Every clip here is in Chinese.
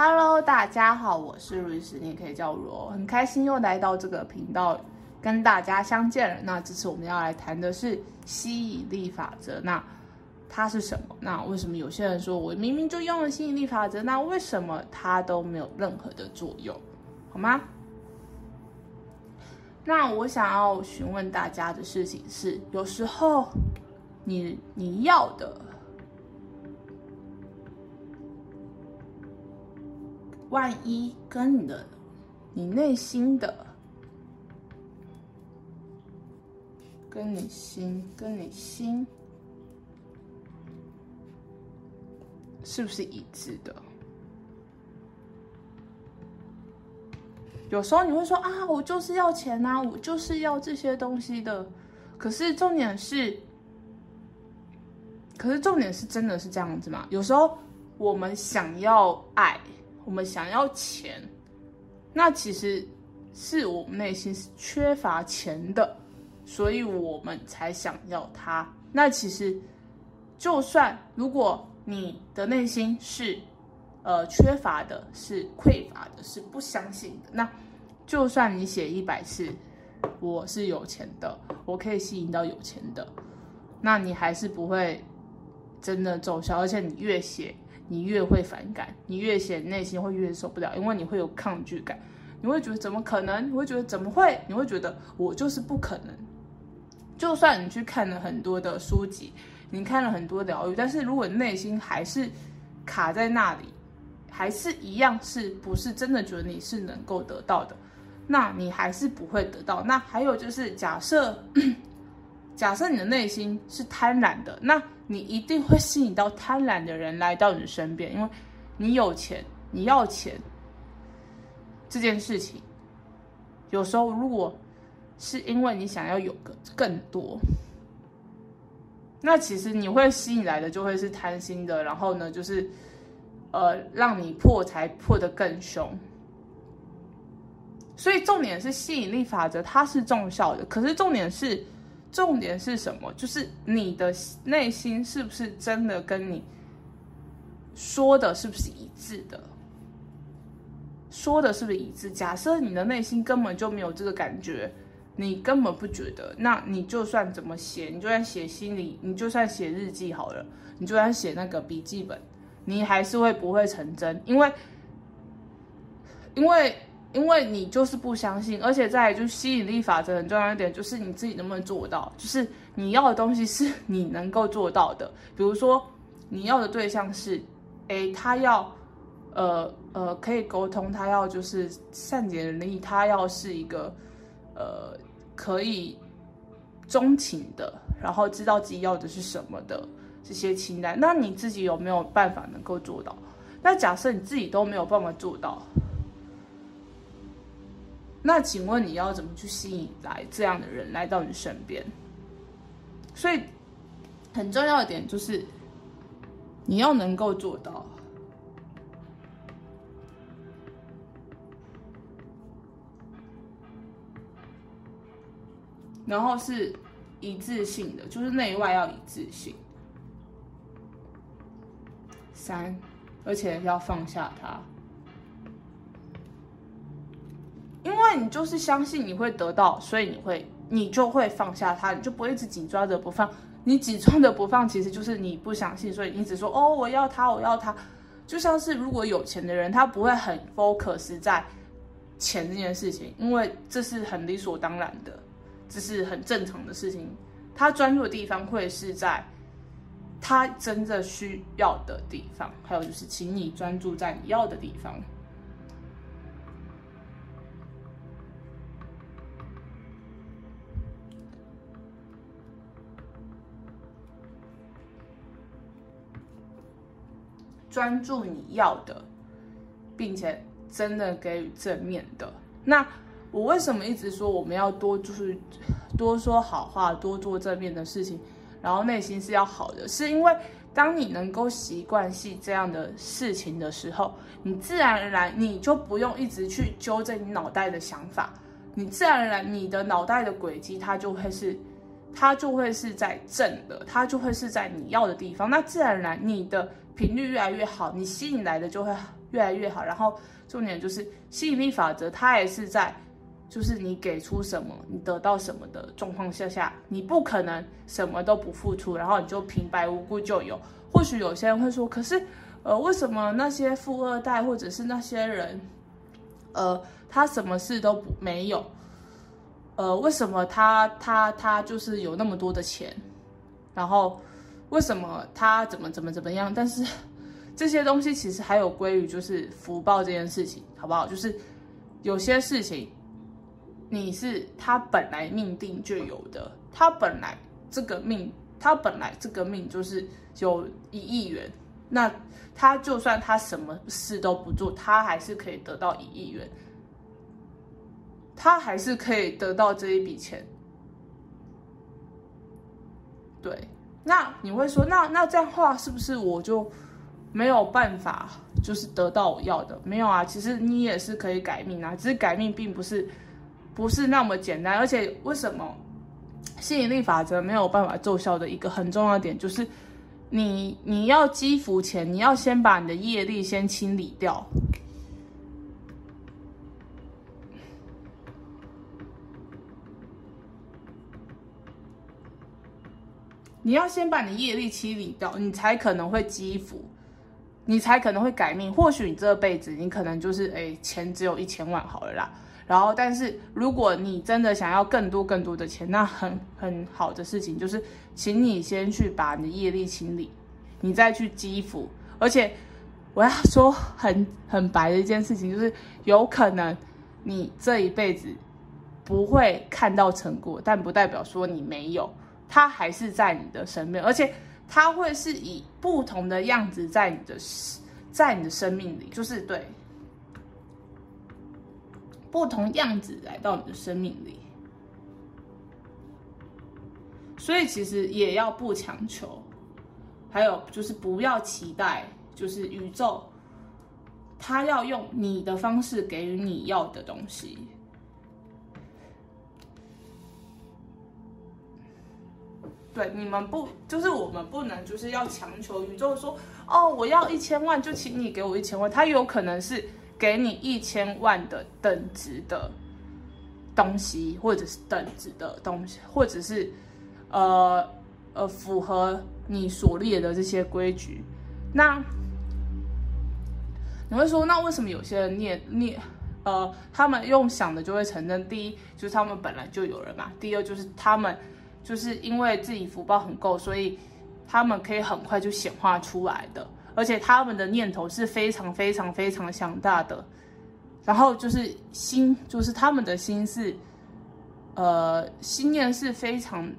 Hello，大家好，我是律师，你也可以叫我，很开心又来到这个频道跟大家相见了。那这次我们要来谈的是吸引力法则，那它是什么？那为什么有些人说我明明就用了吸引力法则，那为什么它都没有任何的作用？好吗？那我想要询问大家的事情是，有时候你你要的。万一跟你的、你内心的、跟你心、跟你心，是不是一致的？有时候你会说啊，我就是要钱啊，我就是要这些东西的。可是重点是，可是重点是真的是这样子吗？有时候我们想要爱。我们想要钱，那其实是我们内心是缺乏钱的，所以我们才想要它。那其实，就算如果你的内心是呃缺乏的，是匮乏的，是不相信的，那就算你写一百次我是有钱的，我可以吸引到有钱的，那你还是不会真的奏效，而且你越写。你越会反感，你越写，内心会越受不了，因为你会有抗拒感，你会觉得怎么可能？你会觉得怎么会？你会觉得我就是不可能。就算你去看了很多的书籍，你看了很多疗愈，但是如果内心还是卡在那里，还是一样是不是真的觉得你是能够得到的？那你还是不会得到。那还有就是假设，假设你的内心是贪婪的，那。你一定会吸引到贪婪的人来到你身边，因为你有钱，你要钱这件事情，有时候如果是因为你想要有个更多，那其实你会吸引来的就会是贪心的，然后呢，就是呃，让你破财破得更凶。所以重点是吸引力法则，它是重效的，可是重点是。重点是什么？就是你的内心是不是真的跟你说的是不是一致的？说的是不是一致？假设你的内心根本就没有这个感觉，你根本不觉得，那你就算怎么写，你就算写心里，你就算写日记好了，你就算写那个笔记本，你还是会不会成真？因为，因为。因为你就是不相信，而且再来就吸引力法则很重要一点，就是你自己能不能做到，就是你要的东西是你能够做到的。比如说你要的对象是，诶，他要，呃呃，可以沟通，他要就是善解人意，他要是一个，呃，可以钟情的，然后知道自己要的是什么的这些清单，那你自己有没有办法能够做到？那假设你自己都没有办法做到。那请问你要怎么去吸引来这样的人来到你身边？所以很重要的点就是你要能够做到，然后是一致性的，就是内外要一致性。三，而且要放下它。你就是相信你会得到，所以你会，你就会放下它，你就不会一直紧抓着不放。你紧抓着不放，其实就是你不相信，所以你只说哦，我要它，我要它。就像是如果有钱的人，他不会很 focus 在钱这件事情，因为这是很理所当然的，这是很正常的事情。他专注的地方会是在他真正需要的地方，还有就是，请你专注在你要的地方。专注你要的，并且真的给予正面的。那我为什么一直说我们要多就是多说好话，多做正面的事情，然后内心是要好的？是因为当你能够习惯性这样的事情的时候，你自然而然你就不用一直去纠正你脑袋的想法，你自然而然你的脑袋的轨迹它就会是它就会是在正的，它就会是在你要的地方。那自然而然你的。频率越来越好，你吸引来的就会越来越好。然后重点就是吸引力法则，它也是在，就是你给出什么，你得到什么的状况下下，你不可能什么都不付出，然后你就平白无故就有。或许有些人会说，可是，呃，为什么那些富二代或者是那些人，呃，他什么事都不没有？呃，为什么他他他就是有那么多的钱？然后为什么他怎么怎么怎么样？但是 这些东西其实还有归于就是福报这件事情，好不好？就是有些事情你是他本来命定就有的，他本来这个命，他本来这个命就是有一亿元，那他就算他什么事都不做，他还是可以得到一亿元。他还是可以得到这一笔钱，对。那你会说，那那这样话是不是我就没有办法，就是得到我要的？没有啊，其实你也是可以改命啊，只是改命并不是不是那么简单。而且为什么吸引力法则没有办法奏效的一个很重要点，就是你你要积福前，你要先把你的业力先清理掉。你要先把你业力清理掉，你才可能会积福，你才可能会改命。或许你这辈子你可能就是哎，钱只有一千万好了啦。然后，但是如果你真的想要更多更多的钱，那很很好的事情就是，请你先去把你的业力清理，你再去积福。而且我要说很很白的一件事情，就是有可能你这一辈子不会看到成果，但不代表说你没有。它还是在你的身边，而且它会是以不同的样子在你的，在你的生命里，就是对不同样子来到你的生命里。所以其实也要不强求，还有就是不要期待，就是宇宙它要用你的方式给予你要的东西。对，你们不就是我们不能就是要强求宇宙说，哦，我要一千万，就请你给我一千万。他有可能是给你一千万的等值的东西，或者是等值的东西，或者是呃呃符合你所列的这些规矩。那你会说，那为什么有些人念念呃，他们用想的就会成真？第一就是他们本来就有人嘛，第二就是他们。就是因为自己福报很够，所以他们可以很快就显化出来的，而且他们的念头是非常非常非常强大的。然后就是心，就是他们的心是，呃，心念是非常，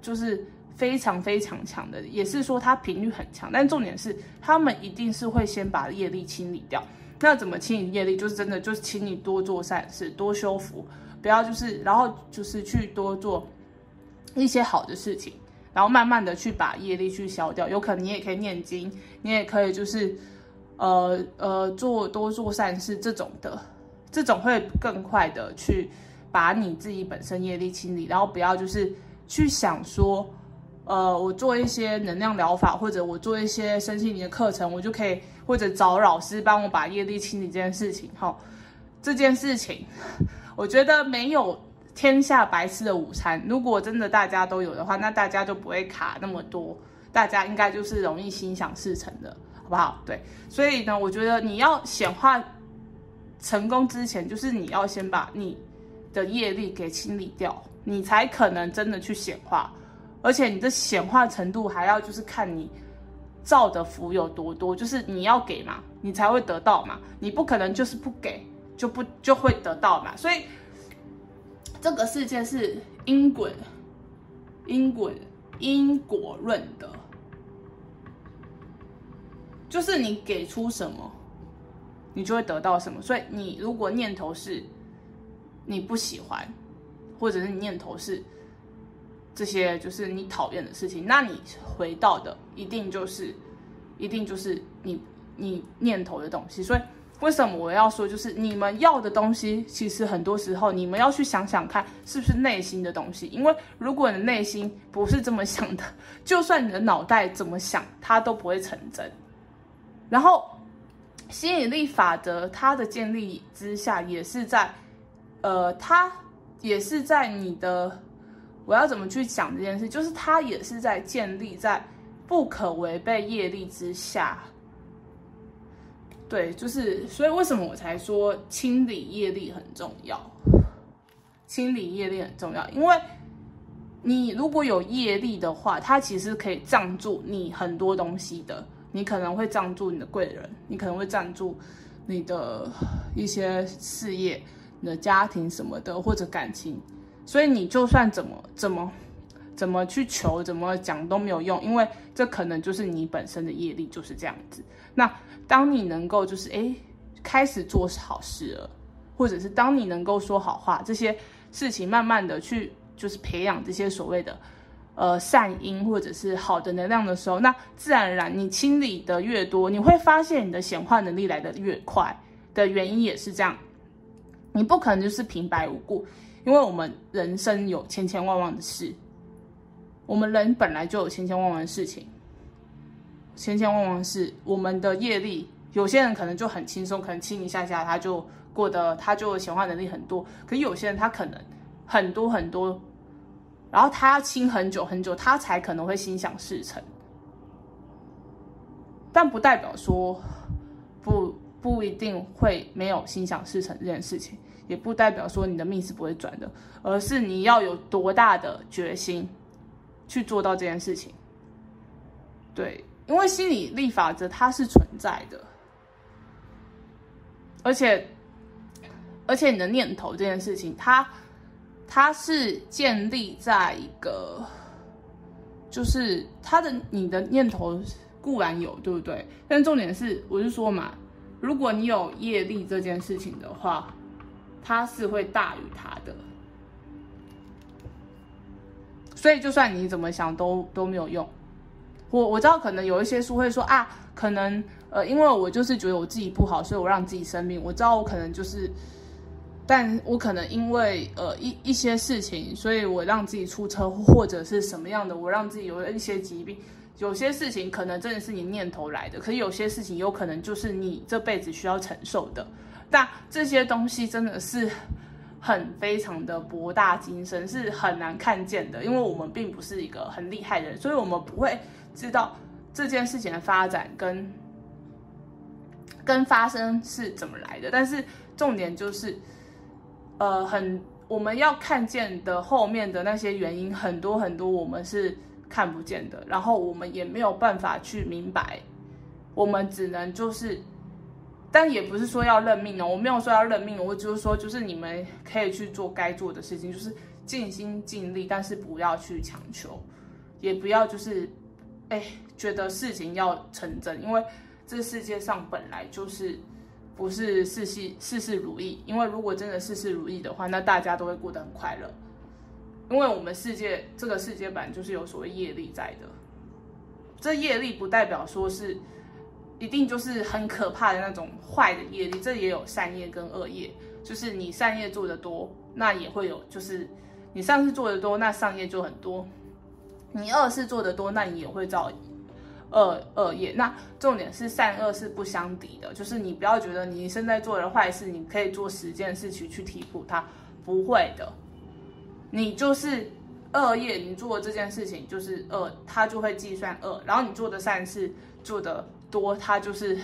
就是非常非常强的，也是说它频率很强。但重点是，他们一定是会先把业力清理掉。那怎么清理业力？就是真的，就是请你多做善事，多修福，不要就是，然后就是去多做。一些好的事情，然后慢慢的去把业力去消掉。有可能你也可以念经，你也可以就是，呃呃，做多做善事这种的，这种会更快的去把你自己本身业力清理。然后不要就是去想说，呃，我做一些能量疗法，或者我做一些身心灵的课程，我就可以或者找老师帮我把业力清理这件事情。哈，这件事情，我觉得没有。天下白吃的午餐，如果真的大家都有的话，那大家就不会卡那么多，大家应该就是容易心想事成的，好不好？对，所以呢，我觉得你要显化成功之前，就是你要先把你的业力给清理掉，你才可能真的去显化，而且你的显化程度还要就是看你造的福有多多，就是你要给嘛，你才会得到嘛，你不可能就是不给就不就会得到嘛，所以。这个世界是因果、因果、因果论的，就是你给出什么，你就会得到什么。所以你如果念头是你不喜欢，或者是你念头是这些就是你讨厌的事情，那你回到的一定就是，一定就是你你念头的东西。所以。为什么我要说，就是你们要的东西，其实很多时候你们要去想想看，是不是内心的东西。因为如果你的内心不是这么想的，就算你的脑袋怎么想，它都不会成真。然后，吸引力法则它的建立之下，也是在，呃，它也是在你的，我要怎么去讲这件事？就是它也是在建立在不可违背业力之下。对，就是所以为什么我才说清理业力很重要？清理业力很重要，因为你如果有业力的话，它其实可以障住你很多东西的。你可能会障住你的贵人，你可能会障住你的一些事业、你的家庭什么的，或者感情。所以你就算怎么怎么怎么去求、怎么讲都没有用，因为这可能就是你本身的业力就是这样子。那当你能够就是诶开始做好事了，或者是当你能够说好话，这些事情慢慢的去就是培养这些所谓的。呃，善因或者是好的能量的时候，那自然而然你清理的越多，你会发现你的显化能力来的越快的原因也是这样。你不可能就是平白无故，因为我们人生有千千万万的事，我们人本来就有千千万万事情，千千万万事，我们的业力，有些人可能就很轻松，可能清一下下他就过得，他就显化能力很多，可有些人他可能很多很多。然后他要清很久很久，他才可能会心想事成，但不代表说不不一定会没有心想事成这件事情，也不代表说你的命是不会转的，而是你要有多大的决心去做到这件事情。对，因为心理力法则它是存在的，而且而且你的念头这件事情，它。它是建立在一个，就是它的你的念头固然有，对不对？但重点是，我是说嘛，如果你有业力这件事情的话，它是会大于它的。所以就算你怎么想都都没有用。我我知道可能有一些书会说啊，可能呃，因为我就是觉得我自己不好，所以我让自己生病。我知道我可能就是。但我可能因为呃一一些事情，所以我让自己出车祸或者是什么样的，我让自己有了一些疾病。有些事情可能真的是你念头来的，可是有些事情有可能就是你这辈子需要承受的。但这些东西真的是很非常的博大精深，是很难看见的，因为我们并不是一个很厉害的人，所以我们不会知道这件事情的发展跟跟发生是怎么来的。但是重点就是。呃，很我们要看见的后面的那些原因很多很多，我们是看不见的，然后我们也没有办法去明白，我们只能就是，但也不是说要认命哦，我没有说要认命，我就是说就是你们可以去做该做的事情，就是尽心尽力，但是不要去强求，也不要就是，哎，觉得事情要成真，因为这世界上本来就是。不是事事事事如意，因为如果真的事事如意的话，那大家都会过得很快乐。因为我们世界这个世界本就是有所谓业力在的，这业力不代表说是一定就是很可怕的那种坏的业力，这也有善业跟恶业。就是你善业做的多，那也会有；就是你善事做的多，那善业就很多；你恶事做的多，那你也会造。恶恶业，那重点是善恶是不相抵的，就是你不要觉得你现在做的坏事，你可以做十件事情去弥补它，不会的。你就是恶业，你做这件事情就是恶，它就会计算恶，然后你做的善事做的多，它就是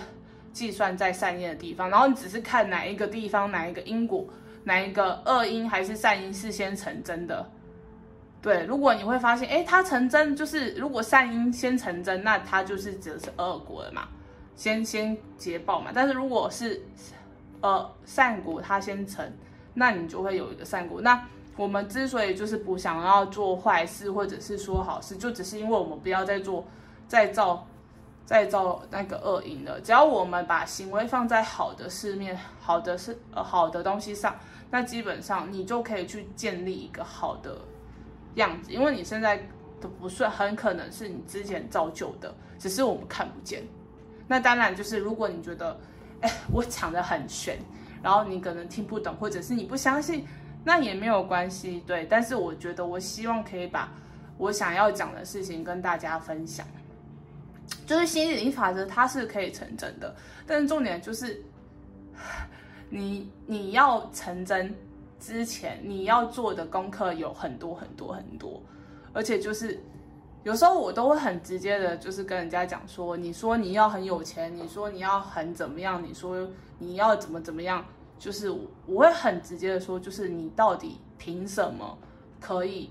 计算在善业的地方，然后你只是看哪一个地方，哪一个因果，哪一个恶因还是善因是先成真的。对，如果你会发现，哎，它成真就是如果善因先成真，那它就是指的是恶果了嘛，先先结报嘛。但是如果是，呃，善果它先成，那你就会有一个善果。那我们之所以就是不想要做坏事，或者是说好事，就只是因为我们不要再做再造再造那个恶因的。只要我们把行为放在好的世面、好的是呃好的东西上，那基本上你就可以去建立一个好的。样子，因为你现在的不算，很可能是你之前造就的，只是我们看不见。那当然就是，如果你觉得，哎，我讲的很玄，然后你可能听不懂，或者是你不相信，那也没有关系，对。但是我觉得，我希望可以把我想要讲的事情跟大家分享。就是吸引力法则它是可以成真的，但是重点就是 你你要成真之前，你要做的功课有很多很多很多，而且就是。有时候我都会很直接的，就是跟人家讲说，你说你要很有钱，你说你要很怎么样，你说你要怎么怎么样，就是我会很直接的说，就是你到底凭什么可以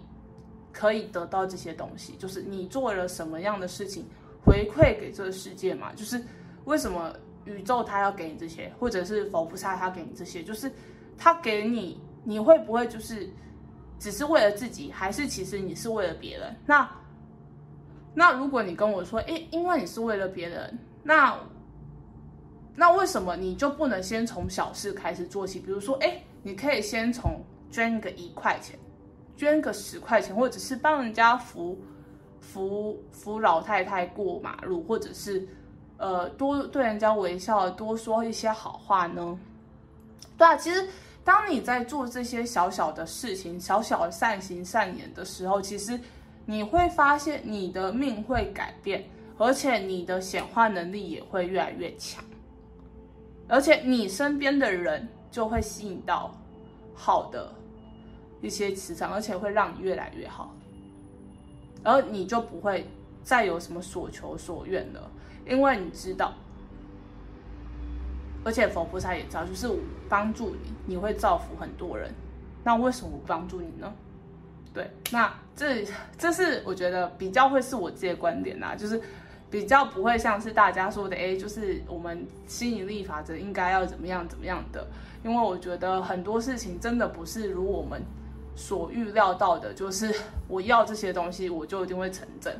可以得到这些东西？就是你做了什么样的事情回馈给这个世界嘛？就是为什么宇宙它要给你这些，或者是佛菩萨他给你这些？就是他给你，你会不会就是只是为了自己，还是其实你是为了别人？那？那如果你跟我说，诶，因为你是为了别人，那那为什么你就不能先从小事开始做起？比如说，诶，你可以先从捐个一块钱，捐个十块钱，或者是帮人家扶扶扶老太太过马路，或者是呃多对人家微笑，多说一些好话呢？对啊，其实当你在做这些小小的事情，小小的善行善言的时候，其实。你会发现你的命会改变，而且你的显化能力也会越来越强，而且你身边的人就会吸引到好的一些磁场，而且会让你越来越好，而你就不会再有什么所求所愿了，因为你知道，而且佛菩萨也知道，就是我帮助你，你会造福很多人，那为什么我帮助你呢？对，那这这是我觉得比较会是我自己的观点呐，就是比较不会像是大家说的，哎，就是我们吸引力法则应该要怎么样怎么样的，因为我觉得很多事情真的不是如我们所预料到的，就是我要这些东西我就一定会成真，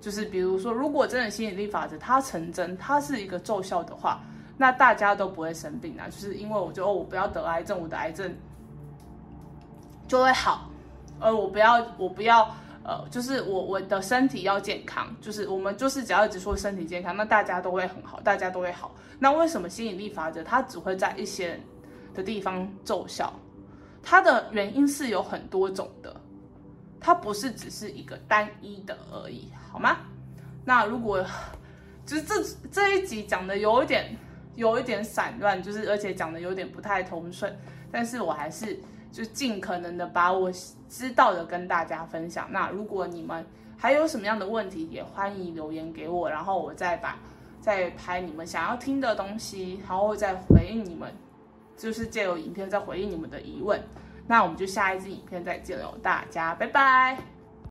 就是比如说，如果真的吸引力法则它成真，它是一个奏效的话，那大家都不会生病啊，就是因为我就哦，我不要得癌症，我的癌症就会好。呃，我不要，我不要，呃，就是我我的身体要健康，就是我们就是只要一直说身体健康，那大家都会很好，大家都会好。那为什么吸引力法则它只会在一些的地方奏效？它的原因是有很多种的，它不是只是一个单一的而已，好吗？那如果就是这这一集讲的有一点有一点散乱，就是而且讲的有点不太通顺，但是我还是。就尽可能的把我知道的跟大家分享。那如果你们还有什么样的问题，也欢迎留言给我，然后我再把再拍你们想要听的东西，然后再回应你们，就是借由影片再回应你们的疑问。那我们就下一支影片再见喽，大家拜拜。